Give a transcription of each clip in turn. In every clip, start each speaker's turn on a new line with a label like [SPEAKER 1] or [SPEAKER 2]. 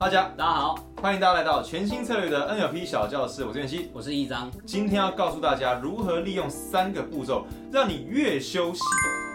[SPEAKER 1] 大家
[SPEAKER 2] 大家好，
[SPEAKER 1] 欢迎大家来到全新策略的 NLP 小教室，我是袁熙。
[SPEAKER 2] 我是一张。
[SPEAKER 1] 今天要告诉大家如何利用三个步骤，让你越休息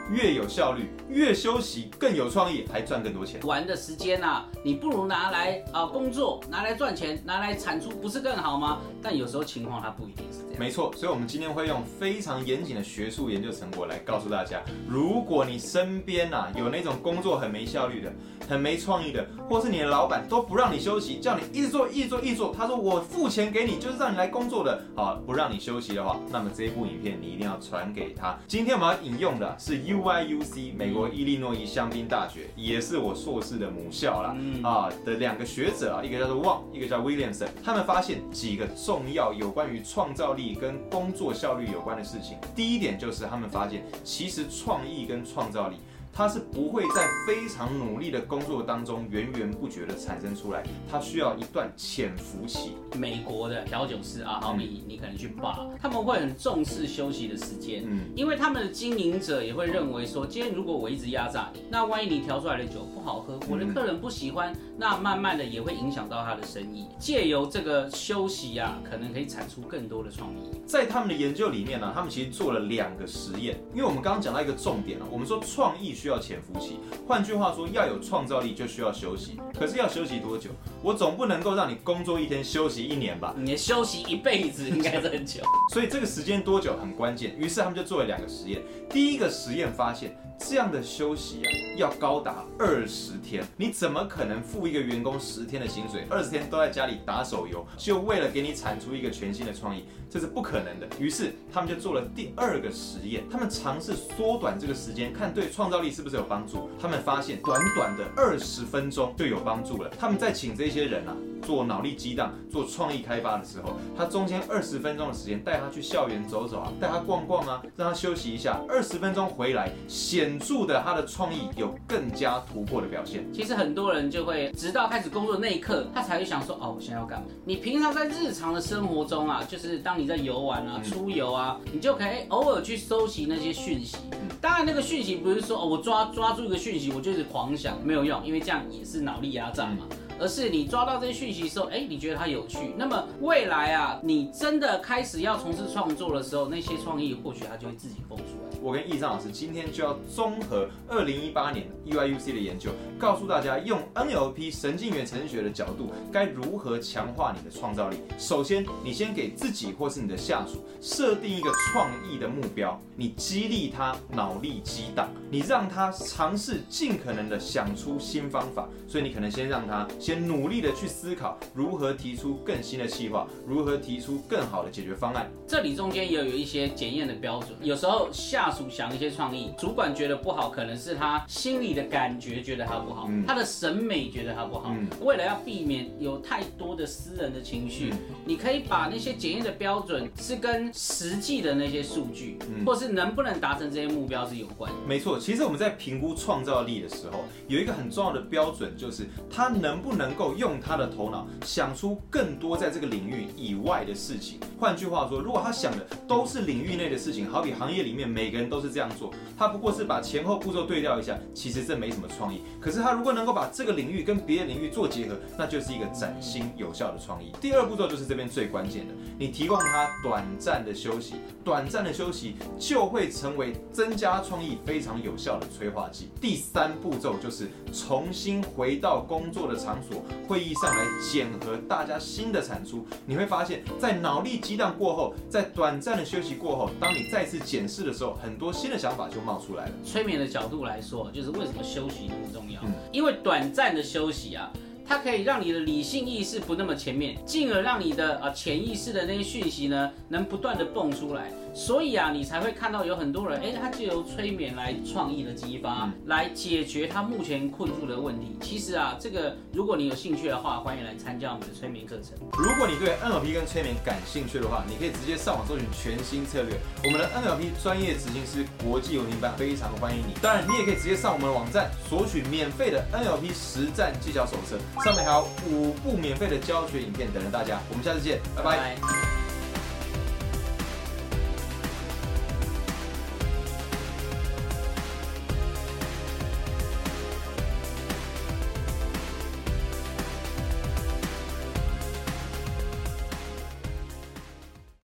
[SPEAKER 1] 越有效率，越休息更有创意，还赚更多钱。
[SPEAKER 2] 玩的时间啊，你不如拿来啊工作，拿来赚钱，拿来产出，不是更好吗？但有时候情况它不一定是这样。
[SPEAKER 1] 没错，所以我们今天会用非常严谨的学术研究成果来告诉大家，如果你身边呐、有那种工作很没效率的、很没创意的，或是你的老板都不让你休息，叫你一直做、一直做、一直做，他说我付钱给你就是让你来工作的，好不让你休息的话，那么这一部影片你一定要传给他。今天我们要引用的是 UIUC 美国伊利诺伊香槟大学，也是我硕士的母校啦。
[SPEAKER 2] 嗯
[SPEAKER 1] 啊的两个学者啊，一个叫做旺，一个叫 Williamson，他们发现几个重要有关于创造力跟工作效率有关的事情。第一点就是他们发现，其实创意跟创造力。它是不会在非常努力的工作当中源源不绝的产生出来，它需要一段潜伏期。
[SPEAKER 2] 美国的调酒师啊，好比你可能去 bar，他们会很重视休息的时间，
[SPEAKER 1] 嗯，
[SPEAKER 2] 因为他们的经营者也会认为说，今天如果我一直压榨你，那万一你调出来的酒不好喝，我的客人不喜欢，那慢慢的也会影响到他的生意。借由这个休息啊，可能可以产出更多的创意。
[SPEAKER 1] 在他们的研究里面呢，他们其实做了两个实验，因为我们刚刚讲到一个重点啊，我们说创意需要潜伏期，换句话说，要有创造力就需要休息。可是要休息多久？我总不能够让你工作一天休息一年吧？
[SPEAKER 2] 你休息一辈子应该是很久。
[SPEAKER 1] 所以这个时间多久很关键。于是他们就做了两个实验。第一个实验发现，这样的休息啊，要高达二十天。你怎么可能付一个员工十天的薪水，二十天都在家里打手游，就为了给你产出一个全新的创意？这是不可能的。于是他们就做了第二个实验，他们尝试缩短这个时间，看对创造力是不是有帮助。他们发现，短短的二十分钟就有帮助了。他们在请这些人啊。做脑力激荡、做创意开发的时候，他中间二十分钟的时间带他去校园走走啊，带他逛逛啊，让他休息一下，二十分钟回来，显著的他的创意有更加突破的表现。
[SPEAKER 2] 其实很多人就会直到开始工作那一刻，他才会想说，哦，我现在要干嘛？你平常在日常的生活中啊，就是当你在游玩啊、
[SPEAKER 1] 嗯
[SPEAKER 2] 出游啊，你就可以哎偶尔去收集那些讯息。
[SPEAKER 1] 嗯
[SPEAKER 2] 当然，那个讯息不是说哦，我抓抓住一个讯息，我就是狂想，没有用，因为这样也是脑力压榨嘛。而是你抓到这些讯息的时候，哎，你觉得它有趣，那么未来啊，你真的开始要从事创作的时候，那些创意或许它就会自己蹦出来。
[SPEAKER 1] 我跟易章老师今天就要综合二零一八年 UIUC 的研究，告诉大家用 NLP 神经元程式学的角度，该如何强化你的创造力。首先，你先给自己或是你的下属设定一个创意的目标，你激励他脑力激荡，你让他尝试尽可能的想出新方法。所以你可能先让他先努力的去思考如何提出更新的计划，如何提出更好的解决方案。
[SPEAKER 2] 这里中间也有一些检验的标准，有时候下属想一些创意，主管觉得不好，可能是他心里的感觉觉得他不好，
[SPEAKER 1] 嗯
[SPEAKER 2] 他的审美觉得他不好。
[SPEAKER 1] 嗯
[SPEAKER 2] 为了要避免有太多的私人的情绪，
[SPEAKER 1] 嗯
[SPEAKER 2] 你可以把那些检验的标准是跟实际的那些数据，
[SPEAKER 1] 嗯
[SPEAKER 2] 或是能不能达成这些目标是有关的。
[SPEAKER 1] 没错，其实我们在评估创造力的时候，有一个很重要的标准，就是他能不能够用他的头脑想出更多在这个领域以外的事情。换句话说，如果他想的都是领域内的事情，好比行业里面每个人都是这样做，他不过是把前后步骤对调一下，其实这没什么创意。可是他如果能够把这个领域跟别的领域做结合，那就是一个崭新有效的创意。第二步骤就是这边最关键的，你提供他短暂的休息，短暂的休息就会成为增加创意非常有效的催化剂。第三步骤就是重新回到工作的场所，会议上来检核大家新的产出。你会发现在脑力激荡过后，在短暂的休息过后，当你再次检视的时候，很多新的想法就冒出来了。
[SPEAKER 2] 催眠的角度来说，就是为什么休息那么重要？
[SPEAKER 1] 嗯
[SPEAKER 2] 因为短暂的休息啊，它可以让你的理性意识不那么前面，进而让你的呃潜意识的那些讯息呢，能不断的蹦出来。所以啊，你才会看到有很多人，哎，他就由催眠来创意的激发，
[SPEAKER 1] 嗯
[SPEAKER 2] 来解决他目前困住的问题。其实啊，这个如果你有兴趣的话，欢迎来参加我们的催眠课程。
[SPEAKER 1] 如果你对 NLP 跟催眠感兴趣的话，你可以直接上网搜寻全新策略。我们的 NLP 专业执行师国际文凭班非常欢迎你。当然，你也可以直接上我们的网站索取免费的 NLP 实战技巧手册，上面还有五部免费的教学影片等着大家。我们下次见，拜拜
[SPEAKER 2] 拜